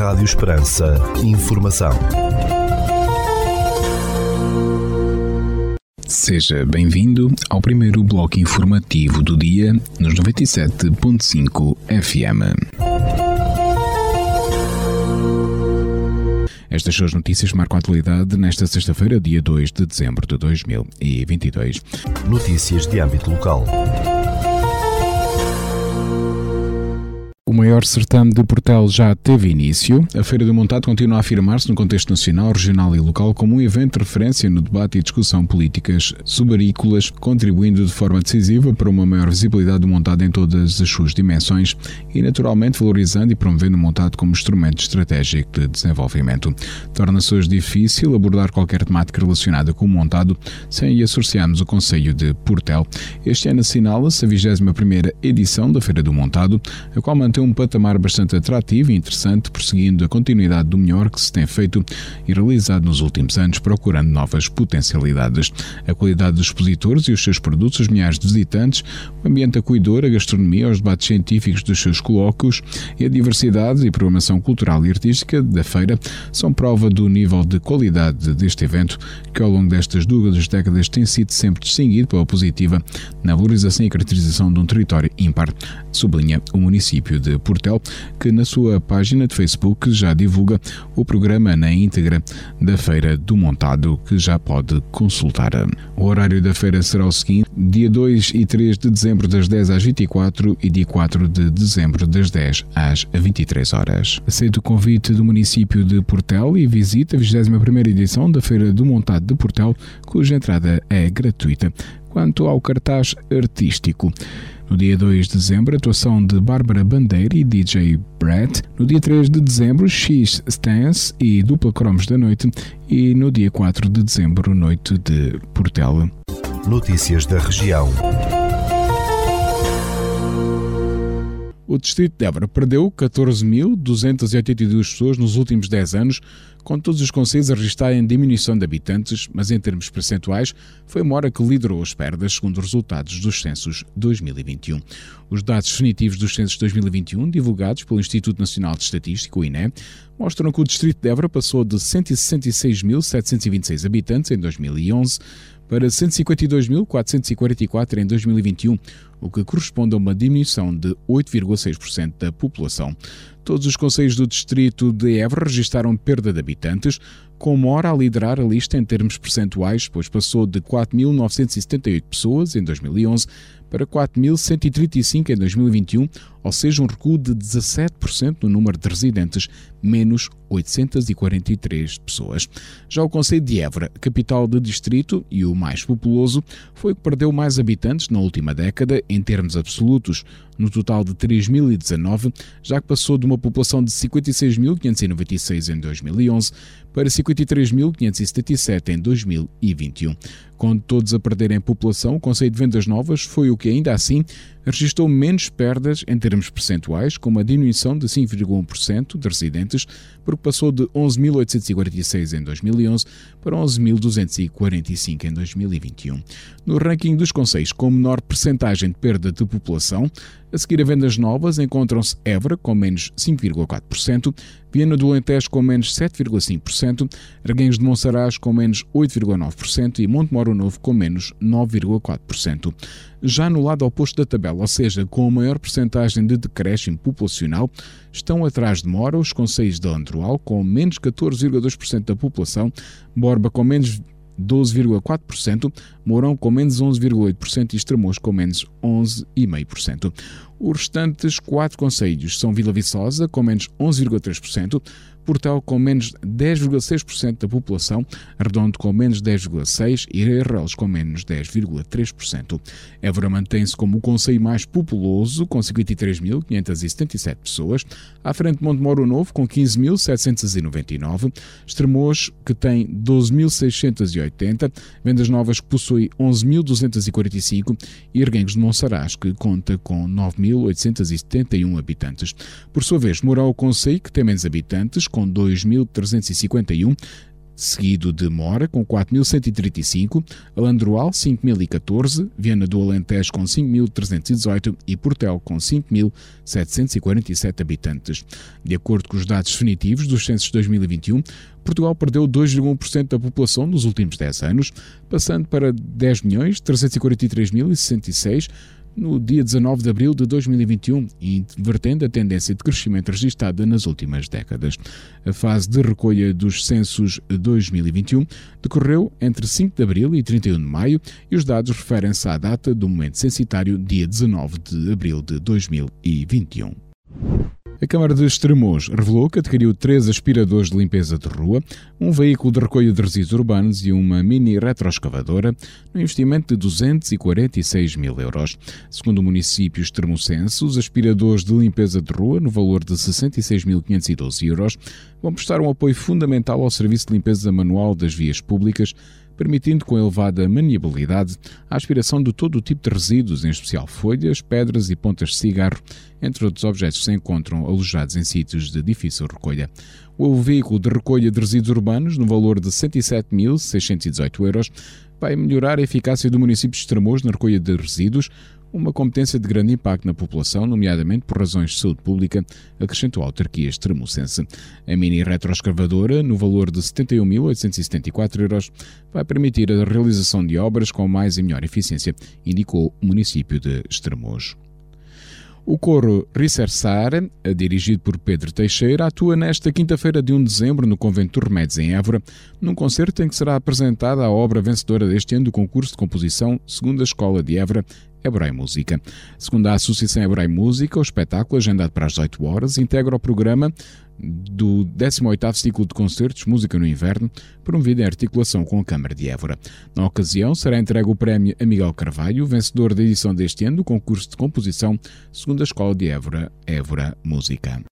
Rádio Esperança. Informação. Seja bem-vindo ao primeiro bloco informativo do dia nos 97.5 FM. Estas são as notícias marcam a atualidade nesta sexta-feira, dia 2 de dezembro de 2022. Notícias de âmbito local. Maior certame de Portel já teve início. A Feira do Montado continua a afirmar-se no contexto nacional, regional e local como um evento de referência no debate e discussão políticas subarícolas, contribuindo de forma decisiva para uma maior visibilidade do montado em todas as suas dimensões e, naturalmente, valorizando e promovendo o montado como instrumento estratégico de desenvolvimento. Torna-se hoje difícil abordar qualquer temática relacionada com o montado sem associarmos o Conselho de Portel. Este ano assinala-se a 21ª edição da Feira do Montado, a qual mantém um patamar bastante atrativo e interessante, prosseguindo a continuidade do melhor que se tem feito e realizado nos últimos anos, procurando novas potencialidades. A qualidade dos expositores e os seus produtos, os milhares de visitantes, o ambiente acolhedor, a gastronomia, os debates científicos dos seus colóquios e a diversidade e programação cultural e artística da feira são prova do nível de qualidade deste evento, que ao longo destas duas décadas tem sido sempre distinguido pela positiva na valorização e caracterização de um território ímpar, sublinha o município de Portel, que na sua página de Facebook já divulga o programa na íntegra da Feira do Montado, que já pode consultar. O horário da feira será o seguinte: dia 2 e 3 de dezembro, das 10 às 24 e dia 4 de dezembro, das 10 às 23 horas. Aceito o convite do município de Portel e visita a 21 edição da Feira do Montado de Portel, cuja entrada é gratuita. Quanto ao cartaz artístico, no dia 2 de dezembro, atuação de Bárbara Bandeira e DJ Brett. No dia 3 de dezembro, X Stance e Dupla Cromos da Noite. E no dia 4 de dezembro, Noite de Portela. Notícias da região. O distrito de Évora perdeu 14.282 pessoas nos últimos 10 anos, com todos os conselhos a registarem diminuição de habitantes, mas em termos percentuais foi Mora que liderou as perdas, segundo os resultados dos censos 2021. Os dados definitivos dos censos 2021, divulgados pelo Instituto Nacional de Estatística, o INE, mostram que o distrito de Évora passou de 166.726 habitantes em 2011 para 152.444 em 2021, o que corresponde a uma diminuição de 8,6% da população. Todos os conselhos do distrito de Évora registaram perda de habitantes, com Mora a liderar a lista em termos percentuais, pois passou de 4.978 pessoas em 2011 para 4.135 em 2021, ou seja, um recuo de 17% no número de residentes, menos 843 pessoas. Já o Conselho de Évora, capital do distrito e o mais populoso, foi o que perdeu mais habitantes na última década em termos absolutos, no total de 3.019, já que passou de uma população de 56.596 em 2011 para 53.577 em 2021. Com todos a perderem população, o Conselho de Vendas Novas foi o que, ainda assim, registrou menos perdas em termos percentuais, com uma diminuição de 5,1% de residentes, porque passou de 11.846 em 2011 para 11.245 em 2021. No ranking dos conselhos com menor percentagem de perda de população, a seguir a vendas novas encontram-se Évora com menos 5,4%, Viana do Alentejo com menos 7,5%, Arguenhos de Monsaraz com menos 8,9% e Montemoro Novo com menos 9,4%. Já no lado oposto da tabela, ou seja, com a maior percentagem de decréscimo populacional, estão atrás de Mora os conselhos de Androal com menos 14,2% da população, Borba com menos 12,4%, Mourão com menos 11,8% e Estremoz com menos 11,5%. Os restantes quatro conselhos são Vila Viçosa, com menos 11,3%, Portel com menos 10,6% da população, Redondo com menos 10,6% e Arrelos com menos 10,3%. Évora mantém-se como o conselho mais populoso, com 53.577 pessoas, à frente de Montemoro Novo, com 15.799, Estremoz, que tem 12.680, Vendas Novas, que possui 11.245 e Erguengos de Monsaraz, que conta com 9.871 habitantes. Por sua vez, Moral Conselho, que tem menos habitantes, com 2.351, seguido de Mora com 4.135, Alandroal 5.014, Viana do Alentejo com 5.318 e Portel com 5.747 habitantes. De acordo com os dados definitivos dos censos de 2021, Portugal perdeu 2,1% da população nos últimos 10 anos, passando para 10.343.066 no dia 19 de abril de 2021, invertendo a tendência de crescimento registada nas últimas décadas. A fase de recolha dos censos 2021 decorreu entre 5 de abril e 31 de maio e os dados referem-se à data do momento censitário, dia 19 de abril de 2021. A Câmara de Estremoz revelou que adquiriu três aspiradores de limpeza de rua, um veículo de recolha de resíduos urbanos e uma mini retroescavadora, no investimento de 246 mil euros. Segundo o município extremocense, os aspiradores de limpeza de rua, no valor de 66.512 euros, vão prestar um apoio fundamental ao serviço de limpeza manual das vias públicas, permitindo com elevada maniabilidade a aspiração de todo o tipo de resíduos, em especial folhas, pedras e pontas de cigarro, entre outros objetos que se encontram alojados em sítios de difícil recolha. O veículo de recolha de resíduos urbanos, no valor de 107.618 euros, vai melhorar a eficácia do município de Estremoz na recolha de resíduos, uma competência de grande impacto na população, nomeadamente por razões de saúde pública, acrescentou a autarquia extremocense. A mini retroescavadora, no valor de 71.874 euros, vai permitir a realização de obras com mais e melhor eficiência, indicou o município de Estremoz. O coro Ricersar, dirigido por Pedro Teixeira, atua nesta quinta-feira de 1 de dezembro no Convento dos Remédios em Évora, num concerto em que será apresentada a obra vencedora deste ano do concurso de composição segundo a Escola de Évora, Hebrei Música. Segundo a Associação Hebrei Música, o espetáculo, agendado para as 18 horas, integra o programa do 18º ciclo de concertos Música no Inverno, promovido em articulação com a Câmara de Évora. Na ocasião, será entregue o prémio a Miguel Carvalho, vencedor da edição deste ano do concurso de composição segundo a Escola de Évora, Évora Música.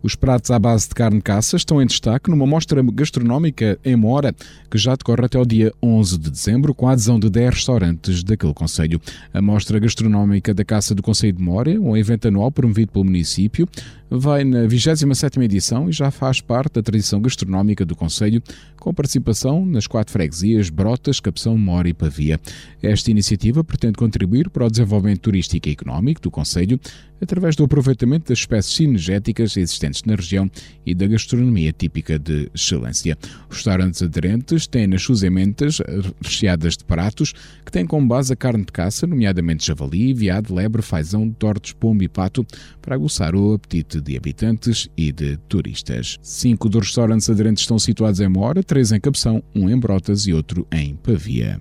Os pratos à base de carne caça estão em destaque numa mostra gastronómica em Mora, que já decorre até o dia 11 de dezembro, com a adesão de 10 restaurantes daquele Conselho. A mostra gastronómica da caça do Conselho de Mora, um evento anual promovido pelo município, vai na 27ª edição e já faz parte da tradição gastronómica do Conselho, com participação nas quatro freguesias Brotas, Capção, Mora e Pavia. Esta iniciativa pretende contribuir para o desenvolvimento turístico e económico do Conselho através do aproveitamento das espécies sinergéticas existentes na região e da gastronomia típica de excelência. Os restaurantes aderentes têm nas suas emendas recheadas de pratos que têm como base a carne de caça, nomeadamente javali, veado, lebre, fazão, tortos, pombo e pato, para aguçar o apetite de habitantes e de turistas. Cinco dos restaurantes aderentes estão situados em Mora, três em Capção, um em Brotas e outro em Pavia.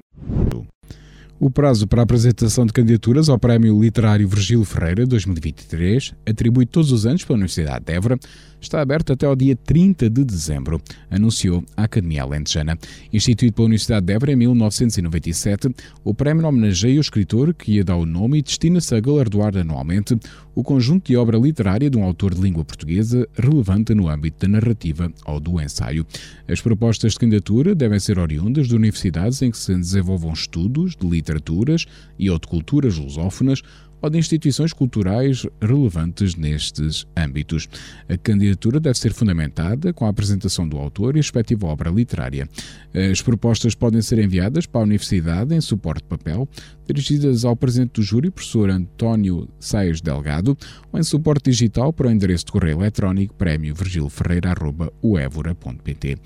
O prazo para a apresentação de candidaturas ao Prémio Literário Virgílio Ferreira 2023, atribuído todos os anos pela Universidade de Évora, está aberto até ao dia 30 de dezembro, anunciou a Academia Alentejana. Instituído pela Universidade de Évora em 1997, o prémio homenageia o escritor que ia dar o nome e destina-se a galardoar anualmente o conjunto de obra literária de um autor de língua portuguesa relevante no âmbito da narrativa ou do ensaio. As propostas de candidatura devem ser oriundas de universidades em que se desenvolvam estudos de literaturas e ou de culturas lusófonas ou de instituições culturais relevantes nestes âmbitos. A candidatura deve ser fundamentada com a apresentação do autor e a respectiva obra literária. As propostas podem ser enviadas para a Universidade em suporte de papel, dirigidas ao Presidente do Júri, professor António Saez Delgado, ou em suporte digital para o endereço de correio eletrónico prémio virgilferreira.uevora.pt.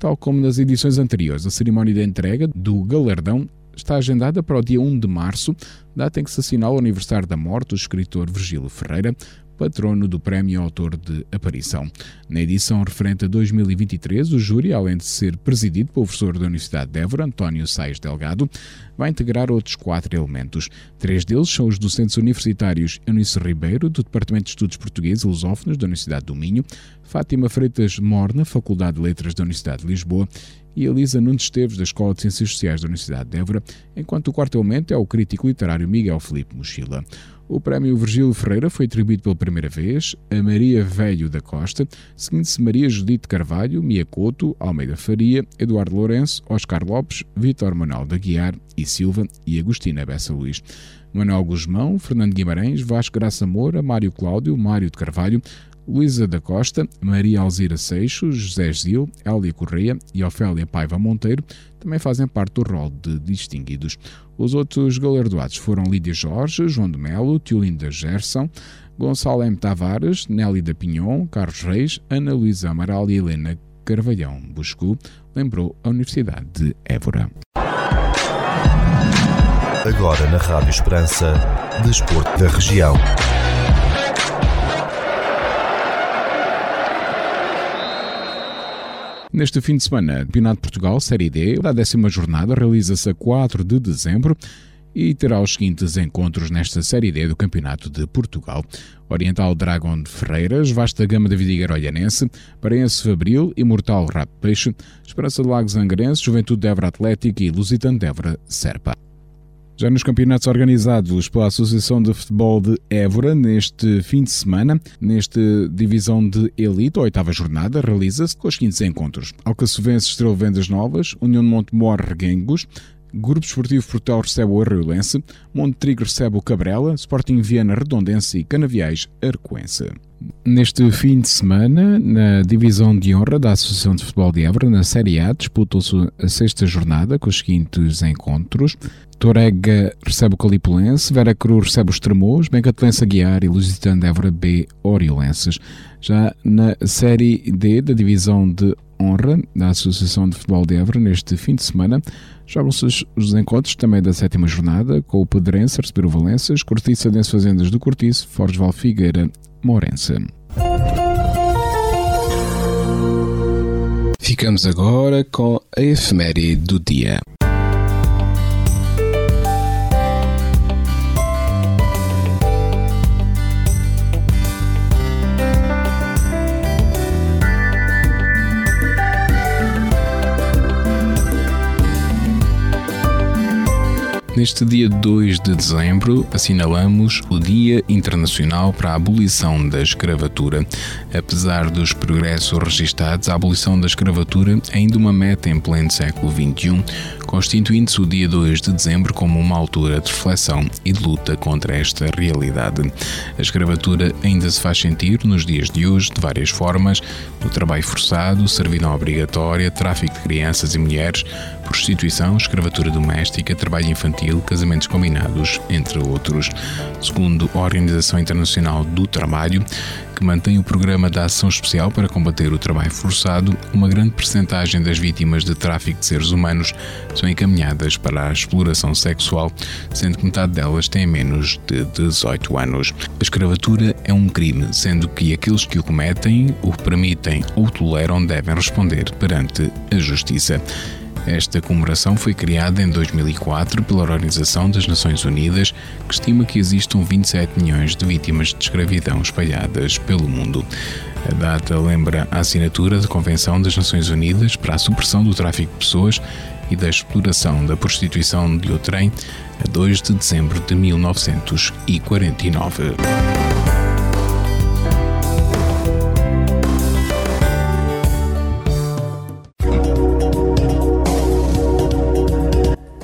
Tal como nas edições anteriores, a cerimónia de entrega do galardão está agendada para o dia 1 de março, data em que se assinala o aniversário da morte do escritor Virgílio Ferreira, patrono do Prémio Autor de Aparição. Na edição referente a 2023, o júri, além de ser presidido pelo professor da Universidade de Évora, António Sais Delgado, vai integrar outros quatro elementos. Três deles são os docentes universitários Eunice Ribeiro, do Departamento de Estudos Portugueses e Lusófonos da Universidade do Minho, Fátima Freitas Morna, Faculdade de Letras da Universidade de Lisboa, e Elisa Nunes Esteves, da Escola de Ciências Sociais da Universidade de Évora, enquanto o quarto elemento é o crítico literário Miguel Felipe Mochila. O prémio Virgílio Ferreira foi atribuído pela primeira vez a Maria Velho da Costa, seguindo-se Maria Judite Carvalho, Mia Couto, Almeida Faria, Eduardo Lourenço, Oscar Lopes, Vítor Manuel da Guiar e Silva e Agostina Bessa Luís. Manuel Guzmão, Fernando Guimarães, Vasco Graça Moura, Mário Cláudio, Mário de Carvalho, Luísa da Costa, Maria Alzira Seixos, José Gil, Hélia Correia e Ofélia Paiva Monteiro também fazem parte do rol de distinguidos. Os outros galardoados foram Lídia Jorge, João de Melo, Tiolinda Gerson, Gonçalo M. Tavares, Nelly da Pinhon, Carlos Reis, Ana Luísa Amaral e Helena Carvalhão Buscu, lembrou a Universidade de Évora. Agora na Rádio Esperança, Desporto da Região. Neste fim de semana, Campeonato de Portugal, Série D, a décima jornada realiza-se a 4 de dezembro e terá os seguintes encontros nesta Série D do Campeonato de Portugal. Oriental Dragon de Ferreiras, Vasta Gama da Vidigueira Olhanense, Parense Fabril, Imortal Rap Peixe, Esperança de Lagos Angrense, Juventude Débora Atlético e Lusitano Débora Serpa. Já nos campeonatos organizados pela Associação de Futebol de Évora, neste fim de semana, nesta divisão de elite, a oitava jornada, realiza-se com os seguintes encontros. Alcaçovense Estrela Vendas Novas, União de Montemor Reguengos, Grupo Esportivo Portal recebe o Arruilense, Monte Trigo recebe o Cabrela, Sporting Viana Redondense e Canaviais Arcoense. Neste fim de semana, na divisão de honra da Associação de Futebol de Évora, na Série A, disputou-se a sexta jornada com os seguintes encontros. Torega recebe o Calipulense, Vera Cruz recebe os Tremores, Bencatelense Aguiar e Lusitano Évora B Oriolenses. Já na Série D da divisão de honra da Associação de Futebol de Évora, neste fim de semana, jogam-se os encontros também da sétima jornada, com o Pedrense a receber o Valenças, Cortiça Dense Fazendas do Cortiço, Fortes Val Figueira, Morense. Ficamos agora com a efeméride do dia. Neste dia 2 de dezembro, assinalamos o Dia Internacional para a Abolição da Escravatura. Apesar dos progressos registados, a abolição da escravatura é ainda uma meta em pleno século XXI, constituindo-se o dia 2 de dezembro como uma altura de reflexão e de luta contra esta realidade. A escravatura ainda se faz sentir nos dias de hoje de várias formas: no trabalho forçado, servidão obrigatória, tráfico de crianças e mulheres, prostituição, escravatura doméstica, trabalho infantil, casamentos combinados, entre outros. Segundo a Organização Internacional do Trabalho, que mantém o programa da Ação Especial para combater o trabalho forçado, uma grande percentagem das vítimas de tráfico de seres humanos são encaminhadas para a exploração sexual, sendo que metade delas têm menos de 18 anos. A escravatura é um crime, sendo que aqueles que o cometem, o permitem ou toleram devem responder perante a justiça. Esta comemoração foi criada em 2004 pela Organização das Nações Unidas, que estima que existam 27 milhões de vítimas de escravidão espalhadas pelo mundo. A data lembra a assinatura da Convenção das Nações Unidas para a Supressão do Tráfico de Pessoas e da Exploração da Prostituição de Outrem, a 2 de dezembro de 1949.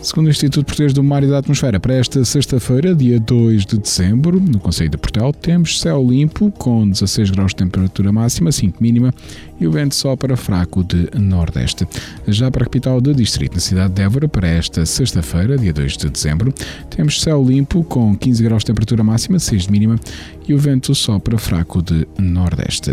Segundo o Instituto Português do Mar e da Atmosfera, para esta sexta-feira, dia 2 de dezembro, no Conselho de Portel, temos céu limpo, com 16 graus de temperatura máxima, 5 mínima, e o vento sopra fraco de nordeste. Já para a capital do distrito, na cidade de Évora, para esta sexta-feira, dia 2 de dezembro, temos céu limpo, com 15 graus de temperatura máxima, 6 de mínima, e o vento sopra fraco de nordeste.